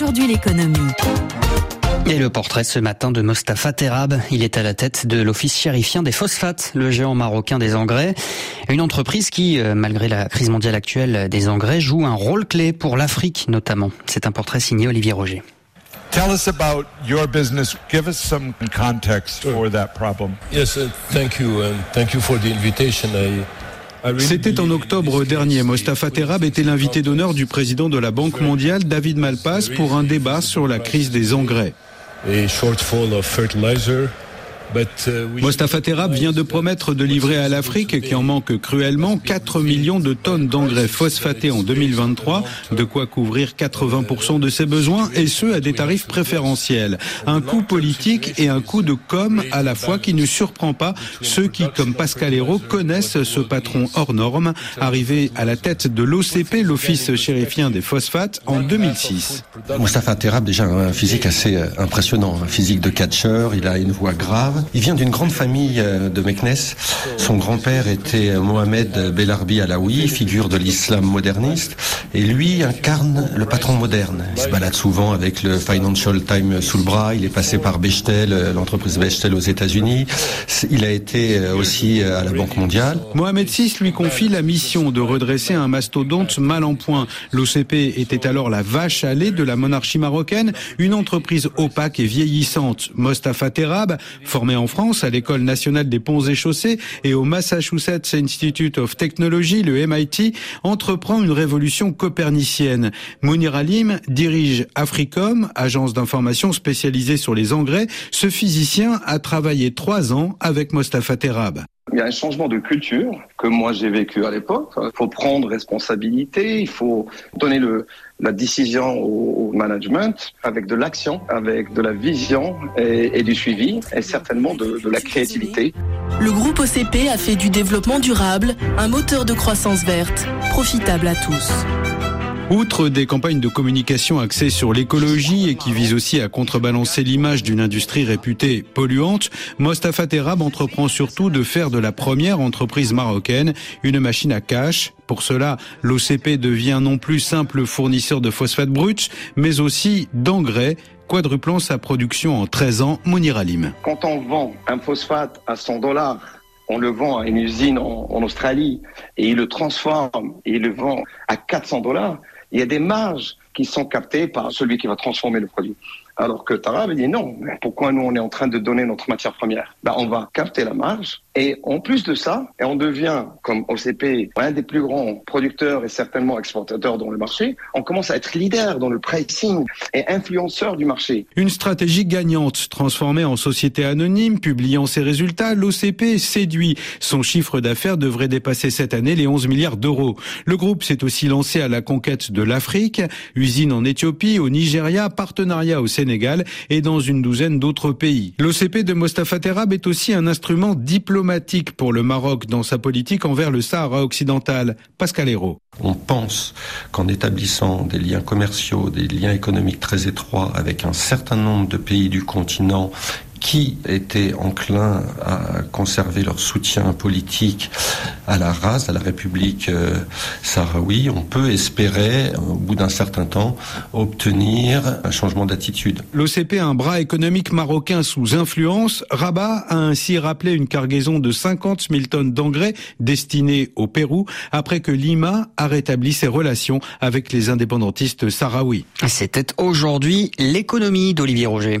aujourd'hui l'économie. Et le portrait ce matin de Mostafa Terab. Il est à la tête de l'Office chérifien des phosphates, le géant marocain des engrais. Une entreprise qui, euh, malgré la crise mondiale actuelle des engrais, joue un rôle clé pour l'Afrique notamment. C'est un portrait signé Olivier Roger. Tell us about your business. Give us some context for that problem. Yes, uh, thank you, and thank you for the invitation. I... C'était en octobre dernier. Mostafa Terab était l'invité d'honneur du président de la Banque mondiale, David Malpass, pour un débat sur la crise des engrais. Mostafa Terab vient de promettre de livrer à l'Afrique, qui en manque cruellement, 4 millions de tonnes d'engrais phosphatés en 2023, de quoi couvrir 80% de ses besoins, et ce à des tarifs préférentiels. Un coût politique et un coût de com à la fois qui ne surprend pas ceux qui, comme Pascal Hérault, connaissent ce patron hors norme, arrivé à la tête de l'OCP, l'Office chérifien des phosphates, en 2006. Mostafa Terab, déjà un physique assez euh, impressionnant, un physique de catcheur, il a une voix grave, il vient d'une grande famille euh, de Meknes. Son grand-père était Mohamed Belarbi Alaoui, figure de l'islam moderniste. Et lui incarne le patron moderne. Il se balade souvent avec le Financial Times sous le bras. Il est passé par Bechtel, euh, l'entreprise Bechtel aux États-Unis. Il a été euh, aussi à la Banque mondiale. Mohamed VI lui confie la mission de redresser un mastodonte mal en point. L'OCP était alors la vache à lait de la monarchie marocaine, une entreprise opaque et vieillissante. Mostafa Terab, en France à l'École nationale des ponts et chaussées et au Massachusetts Institute of Technology, le MIT, entreprend une révolution copernicienne. Mounir Alim dirige Africom, agence d'information spécialisée sur les engrais. Ce physicien a travaillé trois ans avec Mostafa Terab. Il y a un changement de culture que moi j'ai vécu à l'époque. Il faut prendre responsabilité, il faut donner le, la décision au, management avec de l'action, avec de la vision et, du suivi et certainement de, de la créativité. Le groupe OCP a fait du développement durable un moteur de croissance verte, profitable à tous. Outre des campagnes de communication axées sur l'écologie et qui visent aussi à contrebalancer l'image d'une industrie réputée polluante, Mostafa Terab entreprend surtout de faire de la première entreprise marocaine une machine à cash. Pour cela, l'OCP devient non plus simple fournisseur de phosphate brut, mais aussi d'engrais quadruplant sa production en 13 ans, Mounir Alim. Quand on vend un phosphate à 100 dollars, on le vend à une usine en, en Australie et il le transforme et il le vend à 400 dollars, il y a des marges qui sont captées par celui qui va transformer le produit. Alors que Tarab dit non, pourquoi nous on est en train de donner notre matière première? Ben, On va capter la marge et en plus de ça, et on devient, comme OCP, un des plus grands producteurs et certainement exportateurs dans le marché, on commence à être leader dans le pricing et influenceur du marché. Une stratégie gagnante, transformée en société anonyme, publiant ses résultats, l'OCP séduit. Son chiffre d'affaires devrait dépasser cette année les 11 milliards d'euros. Le groupe s'est aussi lancé à la conquête de l'Afrique, usine en Éthiopie, au Nigeria, partenariat au Et dans une douzaine d'autres pays. L'OCP de Mostafa Terab est aussi un instrument diplomatique pour le Maroc dans sa politique envers le Sahara occidental. Pascal Hérault. On pense qu'en établissant des liens commerciaux, des liens économiques très étroits avec un certain nombre de pays du continent qui étaient enclins à conserver leur soutien politique à la race, à la République euh, sahraoui, on peut espérer, au bout d'un certain temps, obtenir un changement d'attitude. L'OCP a un bras économique marocain sous influence. Rabat a ainsi rappelé une cargaison de 50 000 tonnes d'engrais destinés au Pérou après que Lima a rétabli ses relations avec les indépendantistes sahraouis. C'était aujourd'hui l'économie d'Olivier Roger.